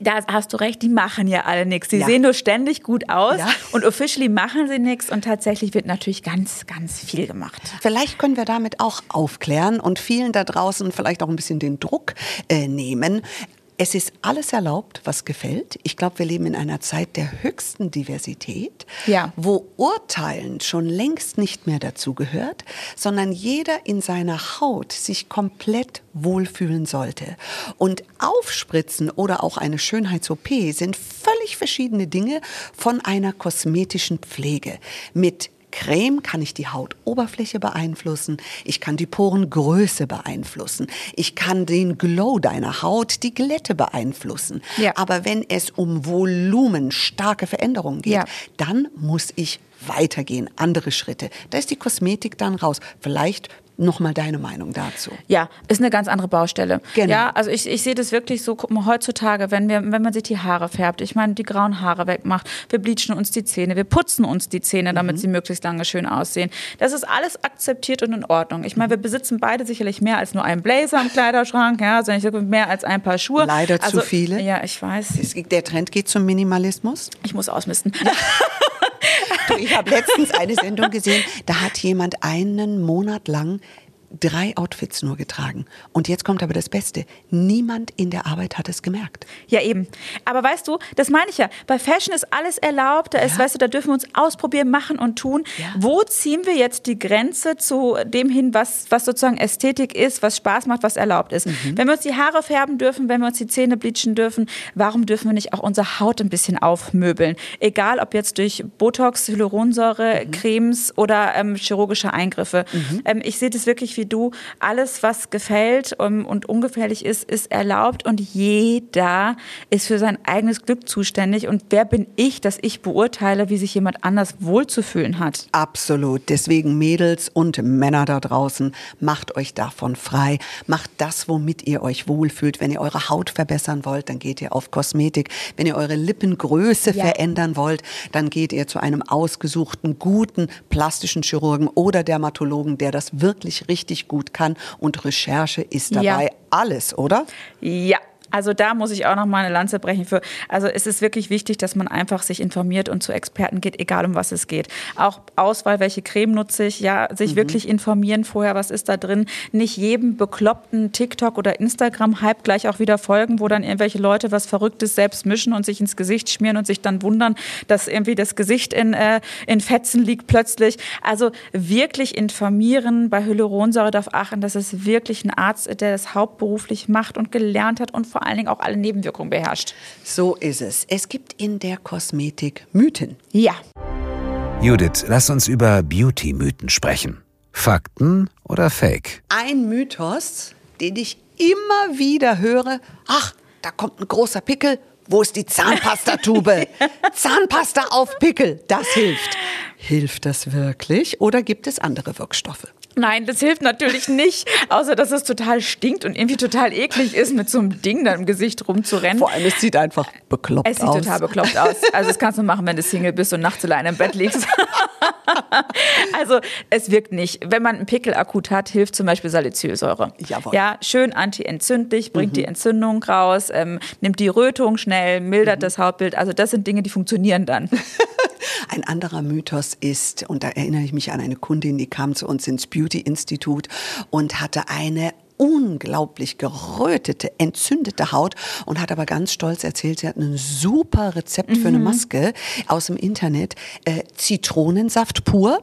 da hast du recht, die machen ja alle nichts. Die Ja. sehen nur ständig gut aus Ja. und officially machen sie nichts und tatsächlich wird natürlich ganz, ganz viel gemacht. Vielleicht können wir damit auch aufklären und vielen da draußen vielleicht auch ein bisschen den Druck äh, nehmen. Es ist alles erlaubt, was gefällt. Ich glaube, wir leben in einer Zeit der höchsten Diversität, Ja. wo Urteilen schon längst nicht mehr dazugehört, sondern jeder in seiner Haut sich komplett wohlfühlen sollte. Und Aufspritzen oder auch eine Schönheits-OP sind völlig verschiedene Dinge von einer kosmetischen Pflege mit Creme kann ich die Hautoberfläche beeinflussen, ich kann die Porengröße beeinflussen, ich kann den Glow deiner Haut, die Glätte beeinflussen. Ja. Aber wenn es um Volumen, starke Veränderungen geht, Ja. dann muss ich weitergehen, andere Schritte. Da ist die Kosmetik dann raus. Vielleicht nochmal deine Meinung dazu. Ja, ist eine ganz andere Baustelle. Genau. Ja, also ich, ich sehe das wirklich so, guck mal, heutzutage, wenn wir, wenn man sich die Haare färbt, ich meine, die grauen Haare wegmacht, wir bleachen uns die Zähne, wir putzen uns die Zähne, damit sie möglichst lange schön aussehen. Das ist alles akzeptiert und in Ordnung. Ich meine, wir besitzen beide sicherlich mehr als nur einen Blazer im Kleiderschrank, ja, sondern ich sage mehr als ein paar Schuhe. Leider zu also, viele. Ja, ich weiß. Der Trend geht zum Minimalismus. Ich muss ausmisten. *laughs* Du, ich habe letztens eine Sendung gesehen, da hat jemand einen Monat lang drei Outfits nur getragen. Und jetzt kommt aber das Beste. Niemand in der Arbeit hat es gemerkt. Ja, eben. Aber weißt du, das meine ich ja. Bei Fashion ist alles erlaubt. Da ist, Ja. weißt du, da dürfen wir uns ausprobieren, machen und tun. Ja. Wo ziehen wir jetzt die Grenze zu dem hin, was, was sozusagen Ästhetik ist, was Spaß macht, was erlaubt ist? Mhm. Wenn wir uns die Haare färben dürfen, wenn wir uns die Zähne bleachen dürfen, warum dürfen wir nicht auch unsere Haut ein bisschen aufmöbeln? Egal, ob jetzt durch Botox, Hyaluronsäure, Mhm. Cremes oder ähm, chirurgische Eingriffe. Ähm, ich sehe das wirklich wie du. Alles, was gefällt und ungefährlich ist, ist erlaubt und jeder ist für sein eigenes Glück zuständig. Und wer bin ich, dass ich beurteile, wie sich jemand anders wohlzufühlen hat? Absolut. Deswegen Mädels und Männer da draußen, macht euch davon frei. Macht das, womit ihr euch wohlfühlt. Wenn ihr eure Haut verbessern wollt, dann geht ihr auf Kosmetik. Wenn ihr eure Lippengröße Ja. verändern wollt, dann geht ihr zu einem ausgesuchten, guten plastischen Chirurgen oder Dermatologen, der das wirklich richtig gut kann. Und Recherche ist dabei Ja. alles, oder? Ja. Also da muss ich auch noch mal eine Lanze brechen für. Also es ist wirklich wichtig, dass man einfach sich informiert und zu Experten geht, egal um was es geht. Auch Auswahl, welche Creme nutze ich, ja, sich wirklich informieren vorher, was ist da drin. Nicht jedem bekloppten TikTok oder Instagram-Hype gleich auch wieder folgen, wo dann irgendwelche Leute was Verrücktes selbst mischen und sich ins Gesicht schmieren und sich dann wundern, dass irgendwie das Gesicht in, äh, in Fetzen liegt plötzlich. Also wirklich informieren, bei Hyaluronsäure darauf achten, dass es wirklich ein Arzt ist, der das hauptberuflich macht und gelernt hat und vor allen Dingen auch alle Nebenwirkungen beherrscht. So ist es. Es gibt in der Kosmetik Mythen. Ja. Judith, lass uns über Beauty-Mythen sprechen. Fakten oder Fake? ein Mythos, den ich immer wieder höre. Ach, da kommt ein großer Pickel. Wo ist die Zahnpastatube? *laughs* Zahnpasta auf Pickel, das hilft. Hilft das wirklich oder gibt es andere Wirkstoffe? Nein, das hilft natürlich nicht, außer dass es total stinkt und irgendwie total eklig ist, mit so einem Ding da im Gesicht rumzurennen. Vor allem, es sieht einfach bekloppt Es sieht aus. total bekloppt aus. Also das kannst du machen, wenn du Single bist und nachts alleine im Bett liegst. *laughs* also es wirkt nicht. Wenn man einen Pickel akut hat, hilft zum Beispiel Salicylsäure. Jawohl. Ja, schön antientzündlich, bringt die Entzündung raus, ähm, nimmt die Rötung schnell, mildert das Hautbild. Also das sind Dinge, die funktionieren dann. *laughs* Ein anderer Mythos ist, und da erinnere ich mich an eine Kundin, die kam zu uns ins Beauty-Institut und hatte eine unglaublich gerötete, entzündete Haut und hat aber ganz stolz erzählt, sie hat ein super Rezept für eine Maske aus dem Internet. Äh, Zitronensaft pur,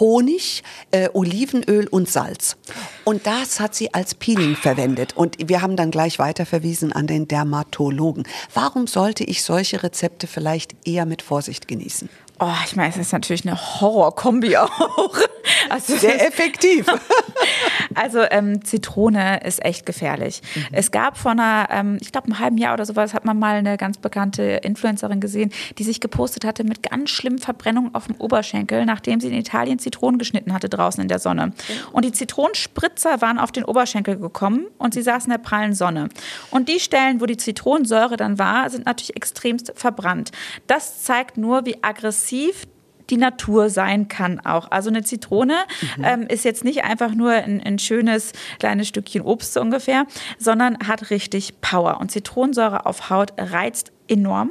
Honig, äh, Olivenöl und Salz. Und das hat sie als Peeling verwendet. Und wir haben dann gleich weiterverwiesen an den Dermatologen. Warum sollte ich solche Rezepte vielleicht eher mit Vorsicht genießen? Oh, ich meine, es ist natürlich eine Horrorkombi *laughs* auch. Also Sehr effektiv. *laughs* Also ähm, Zitrone ist echt gefährlich. Es gab vor einer, ähm, ich glaube, einem halben Jahr oder sowas, hat man mal eine ganz bekannte Influencerin gesehen, die sich gepostet hatte mit ganz schlimmen Verbrennungen auf dem Oberschenkel, nachdem sie in Italien Zitronen geschnitten hatte draußen in der Sonne. Und die Zitronenspritzer waren auf den Oberschenkel gekommen und sie saß in der prallen Sonne. Und die Stellen, wo die Zitronensäure dann war, sind natürlich extremst verbrannt. Das zeigt nur, wie aggressiv die Natur sein kann auch. Also eine Zitrone ähm, ist jetzt nicht einfach nur ein, ein schönes kleines Stückchen Obst so ungefähr, sondern hat richtig Power. Und Zitronensäure auf Haut reizt enorm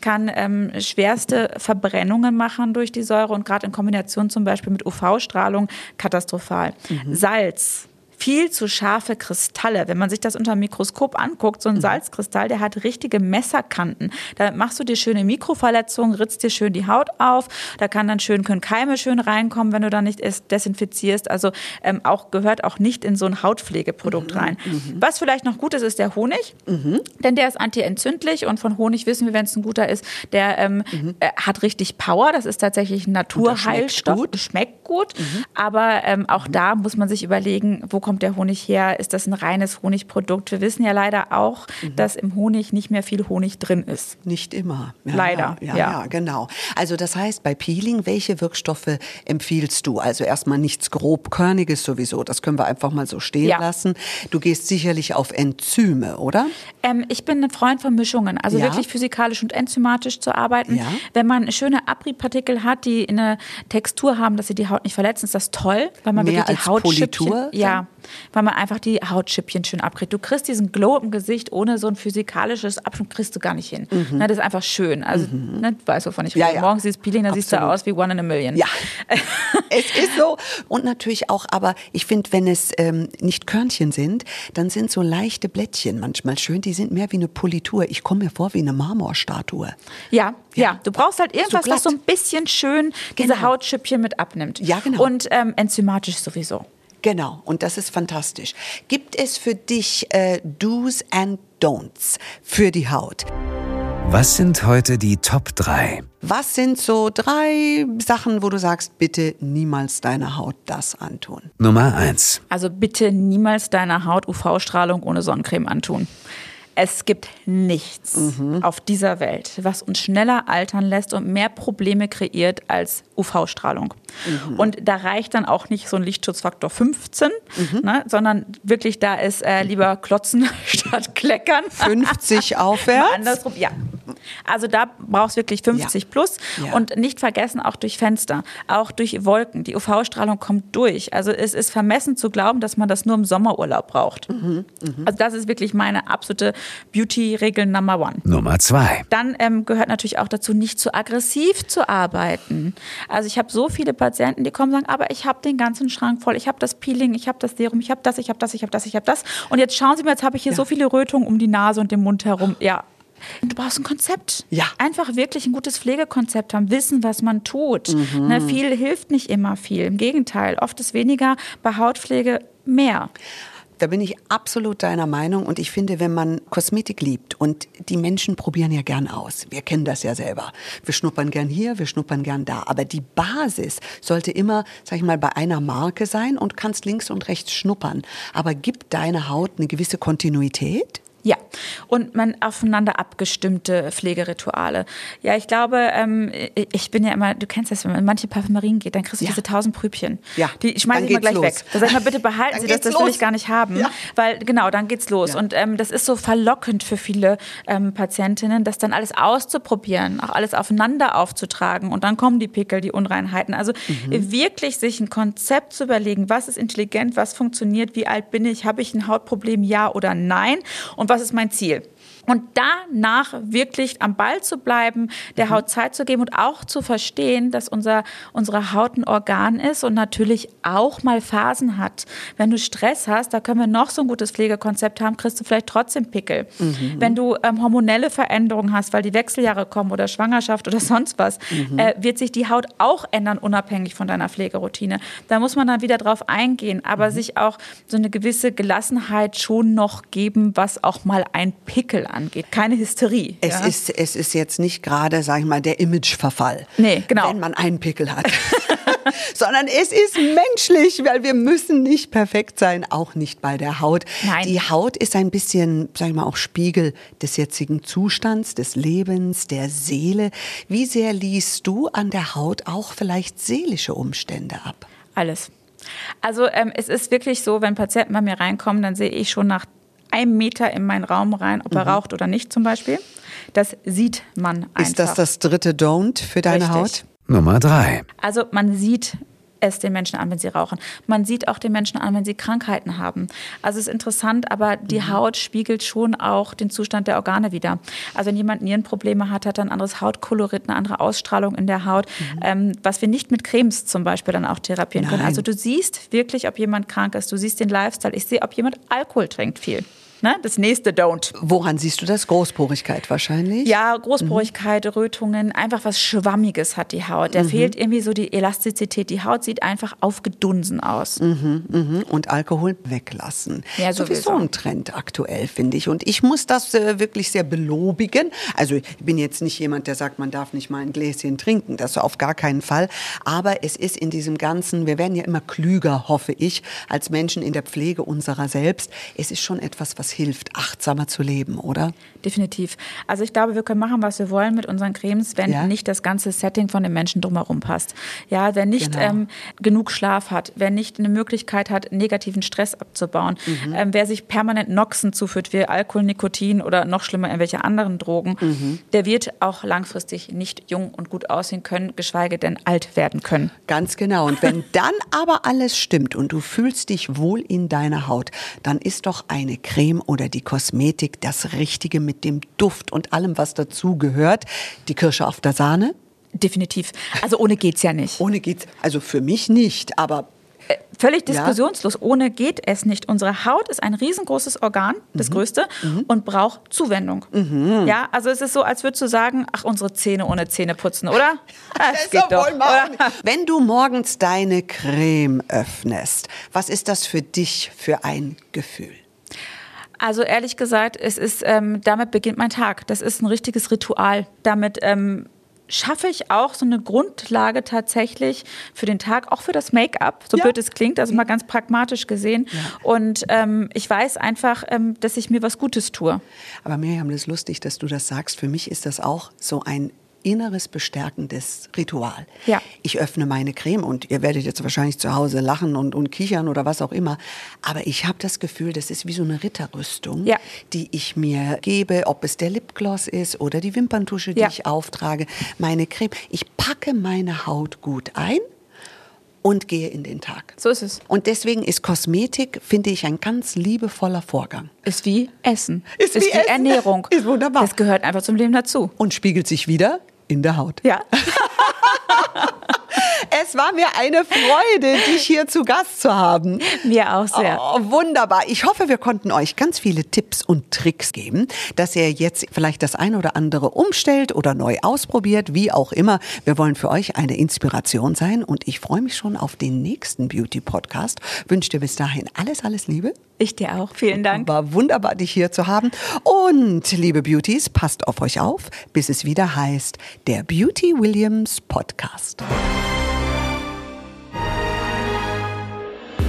kann ähm, schwerste Verbrennungen machen durch die Säure und gerade in Kombination zum Beispiel mit UV-Strahlung katastrophal. Salz viel zu scharfe Kristalle. Wenn man sich das unter dem Mikroskop anguckt, so ein Salzkristall, der hat richtige Messerkanten. Da machst du dir schöne Mikroverletzungen, ritzt dir schön die Haut auf. Da kann dann schön, können Keime schön reinkommen, wenn du da nicht desinfizierst. Also ähm, auch gehört auch nicht in so ein Hautpflegeprodukt Mhm, rein. Was vielleicht noch gut ist, ist der Honig. Denn der ist antientzündlich und von Honig wissen wir, wenn es ein guter ist, der ähm, äh, hat richtig Power. Das ist tatsächlich ein Naturheilstoff. Mhm. gut. Mhm. Schmeckt gut. Aber ähm, auch da muss man sich überlegen, wo kommt der Honig her? Ist das ein reines Honigprodukt? Wir wissen ja leider auch, Mhm. dass im Honig nicht mehr viel Honig drin ist. Nicht immer. Ja, Leider, Ja, ja, ja. genau. Also das heißt, bei Peeling, welche Wirkstoffe empfiehlst du? Also erstmal nichts grobkörniges sowieso. Das können wir einfach mal so stehen lassen. Du gehst sicherlich auf Enzyme, oder? Ähm, ich bin ein Freund von Mischungen, also wirklich physikalisch und enzymatisch zu arbeiten. Wenn man schöne Abriebpartikel hat, die eine Textur haben, dass sie die Haut nicht verletzen, ist das toll, weil man Mehr wirklich die als Hautschüppchen, Politur ja, weil man einfach die Hautschüppchen schön abkriegt. Du kriegst diesen Glow im Gesicht ohne so ein physikalisches Abschnitt kriegst du gar nicht hin. Na, das ist einfach schön. Also, ne, du weißt, wovon ich Mhm. Ja, rede. ja. Morgens siehst Peeling, da siehst du aus wie One in a Million. Ja, *laughs* es ist so. Und natürlich auch, aber ich finde, wenn es ähm, nicht Körnchen sind, dann sind so leichte Blättchen manchmal schön. Die sind mehr wie eine Politur. Ich komme mir vor wie eine Marmorstatue. Ja, ja, Ja. Du brauchst halt irgendwas, glatt. was so ein bisschen schön diese Genau. Hautschüppchen mit abnimmt. Ja, genau. Und ähm, enzymatisch sowieso. Genau, und das ist fantastisch. Gibt es für dich äh, Do's and Don'ts für die Haut? Was sind heute die Top 3? Was sind so drei Sachen, wo du sagst, bitte niemals deiner Haut das antun? Nummer 1. Also bitte niemals deiner Haut UV-Strahlung ohne Sonnencreme antun. Es gibt nichts auf dieser Welt, was uns schneller altern lässt und mehr Probleme kreiert als UV-Strahlung. Und da reicht dann auch nicht so ein Lichtschutzfaktor 15, ne, sondern wirklich da ist äh, lieber klotzen *laughs* statt kleckern. 50 *laughs* Mal aufwärts? andersrum, ja. Also da brauchst du wirklich 50 Ja. plus Ja. und nicht vergessen auch durch Fenster, auch durch Wolken. Die UV-Strahlung kommt durch. Also es ist vermessen zu glauben, dass man das nur im Sommerurlaub braucht. Mhm, Also das ist wirklich meine absolute Beauty-Regel Number One. Nummer 2. Dann ähm, gehört natürlich auch dazu, nicht zu aggressiv zu arbeiten. Also ich habe so viele Patienten, die kommen und sagen, aber ich habe den ganzen Schrank voll, ich habe das Peeling, ich habe das Serum, ich habe das, ich habe das, ich habe das, ich habe das. Und jetzt schauen Sie mal, jetzt habe ich hier so viele Rötungen um die Nase und den Mund herum. Ja. Du brauchst ein Konzept. Ja. Einfach wirklich ein gutes Pflegekonzept haben, wissen, was man tut. Mhm. Ne, viel hilft nicht immer viel. Im Gegenteil, oft ist weniger bei Hautpflege mehr. Da bin ich absolut deiner Meinung und ich finde, wenn man Kosmetik liebt und die Menschen probieren ja gern aus, wir kennen das ja selber. Wir schnuppern gern hier, wir schnuppern gern da, aber die Basis sollte immer, sag ich mal, bei einer Marke sein und kannst links und rechts schnuppern. Aber gibt deine Haut eine gewisse Kontinuität? Ja, und man aufeinander abgestimmte Pflegerituale. Ja, ich glaube, ähm, ich bin ja immer, du kennst das, wenn man in manche Parfümerien geht, dann kriegst du Ja. diese tausend Prübchen. Ja, Die schmeißen dann immer gleich geht's weg. los. Da sag ich mal, bitte behalten Dann Sie das, das will los. ich gar nicht haben. Ja. Weil, genau, dann geht's los. Ja. Und ähm, das ist so verlockend für viele ähm, Patientinnen, das dann alles auszuprobieren, auch alles aufeinander aufzutragen. Und dann kommen die Pickel, die Unreinheiten. Also Mhm. wirklich sich ein Konzept zu überlegen, was ist intelligent, was funktioniert, wie alt bin ich, habe ich ein Hautproblem, ja oder nein und was ist mein Ziel. Und danach wirklich am Ball zu bleiben, der Haut Zeit zu geben und auch zu verstehen, dass unser, unsere Haut ein Organ ist und natürlich auch mal Phasen hat. Wenn du Stress hast, da können wir noch so ein gutes Pflegekonzept haben, kriegst du vielleicht trotzdem Pickel. Wenn du ähm, hormonelle Veränderungen hast, weil die Wechseljahre kommen oder Schwangerschaft oder *laughs* sonst was, äh, wird sich die Haut auch ändern, unabhängig von deiner Pflegeroutine. Da muss man dann wieder drauf eingehen, aber sich auch so eine gewisse Gelassenheit schon noch geben, was auch mal ein Pickel angeht. Keine Hysterie. Es, ja? ist, es ist jetzt nicht gerade, sag ich mal, der Imageverfall. Nee, genau. Wenn man einen Pickel hat. *laughs* *laughs* Sondern es ist menschlich, weil wir müssen nicht perfekt sein, auch nicht bei der Haut. Nein. Die Haut ist ein bisschen, sag ich mal, auch Spiegel des jetzigen Zustands, des Lebens, der Seele. Wie sehr liest du an der Haut auch vielleicht seelische Umstände ab? Alles. Also ähm, es ist wirklich so, wenn Patienten bei mir reinkommen, dann sehe ich schon nach einem Meter in meinen Raum rein, ob er raucht oder nicht zum Beispiel. Das sieht man einfach. Ist das das dritte Don't für deine Richtig. Haut? Nummer 3. Also man sieht es den Menschen an, wenn sie rauchen. Man sieht auch den Menschen an, wenn sie Krankheiten haben. Also es ist interessant, aber die mhm. Haut spiegelt schon auch den Zustand der Organe wieder. Also wenn jemand Nierenprobleme hat, hat er ein anderes Hautkolorit, eine andere Ausstrahlung in der Haut, mhm. ähm, was wir nicht mit Cremes zum Beispiel dann auch therapieren Nein. können. Also du siehst wirklich, ob jemand krank ist, du siehst den Lifestyle. Ich sehe, ob jemand Alkohol trinkt viel. Ne? Das nächste Don't. Woran siehst du das? Großporigkeit wahrscheinlich? Ja, Großporigkeit, mhm. Rötungen, einfach was Schwammiges hat die Haut. Da mhm. fehlt irgendwie so die Elastizität. Die Haut sieht einfach aufgedunsen aus. Mhm, mhm. Und Alkohol weglassen. Ja, sowieso ein Trend aktuell, finde ich. Und ich muss das äh, wirklich sehr belobigen. Also ich bin jetzt nicht jemand, der sagt, man darf nicht mal ein Gläschen trinken. Das auf gar keinen Fall. Aber es ist in diesem Ganzen, wir werden ja immer klüger, hoffe ich, als Menschen in der Pflege unserer selbst. Es ist schon etwas, was was hilft, achtsamer zu leben, oder? Definitiv. Also ich glaube, wir können machen, was wir wollen mit unseren Cremes, wenn ja? nicht das ganze Setting von den Menschen drumherum passt. Ja, wer nicht genau. ähm, genug Schlaf hat, wer nicht eine Möglichkeit hat, negativen Stress abzubauen, mhm. ähm, wer sich permanent Noxen zuführt, wie Alkohol, Nikotin oder noch schlimmer irgendwelche anderen Drogen, mhm. der wird auch langfristig nicht jung und gut aussehen können, geschweige denn alt werden können. Ganz genau. Und wenn *laughs* dann aber alles stimmt und du fühlst dich wohl in deiner Haut, dann ist doch eine Creme oder die Kosmetik das Richtige mit dem Duft und allem, was dazu gehört. Die Kirsche auf der Sahne? Definitiv. Also ohne geht's ja nicht. Ohne geht's. Also für mich nicht, aber äh, völlig diskussionslos. Ja. Ohne geht es nicht. Unsere Haut ist ein riesengroßes Organ, das mhm. größte, mhm. und braucht Zuwendung. Mhm. Ja, also es ist so, als würdest du sagen, ach, unsere Zähne ohne Zähne putzen, oder? *laughs* Das geht doch. Oder? Wenn du morgens deine Creme öffnest, was ist das für dich für ein Gefühl? Also ehrlich gesagt, es ist, ähm, damit beginnt mein Tag. Das ist ein richtiges Ritual. Damit ähm, schaffe ich auch so eine Grundlage tatsächlich für den Tag, auch für das Make-up, so ja. blöd es klingt, also mal ganz pragmatisch gesehen. Ja. Und ähm, ich weiß einfach, ähm, dass ich mir was Gutes tue. Aber Miriam, das ist lustig, dass du das sagst. Für mich ist das auch so ein inneres bestärkendes Ritual. Ja. Ich öffne meine Creme und ihr werdet jetzt wahrscheinlich zu Hause lachen und, und kichern oder was auch immer. Aber ich habe das Gefühl, das ist wie so eine Ritterrüstung, ja. die ich mir gebe, ob es der Lipgloss ist oder die Wimperntusche, die ja. ich auftrage, meine Creme. Ich packe meine Haut gut ein und gehe in den Tag. So ist es. Und deswegen ist Kosmetik, finde ich, ein ganz liebevoller Vorgang. Ist wie Essen. Ist, ist wie, wie Essen. Ernährung. *laughs* Ist wunderbar. Das gehört einfach zum Leben dazu. Und spiegelt sich wieder in der Haut. Ja. *laughs* Es war mir eine Freude, dich hier zu Gast zu haben. Mir auch sehr. Oh, wunderbar. Ich hoffe, wir konnten euch ganz viele Tipps und Tricks geben, dass ihr jetzt vielleicht das eine oder andere umstellt oder neu ausprobiert, wie auch immer. Wir wollen für euch eine Inspiration sein und ich freue mich schon auf den nächsten Beauty Podcast. Wünsche dir bis dahin alles, alles Liebe. Ich dir auch. Vielen Dank. War wunderbar, dich hier zu haben. Und liebe Beauties, passt auf euch auf, bis es wieder heißt, der Beauty Williams Podcast.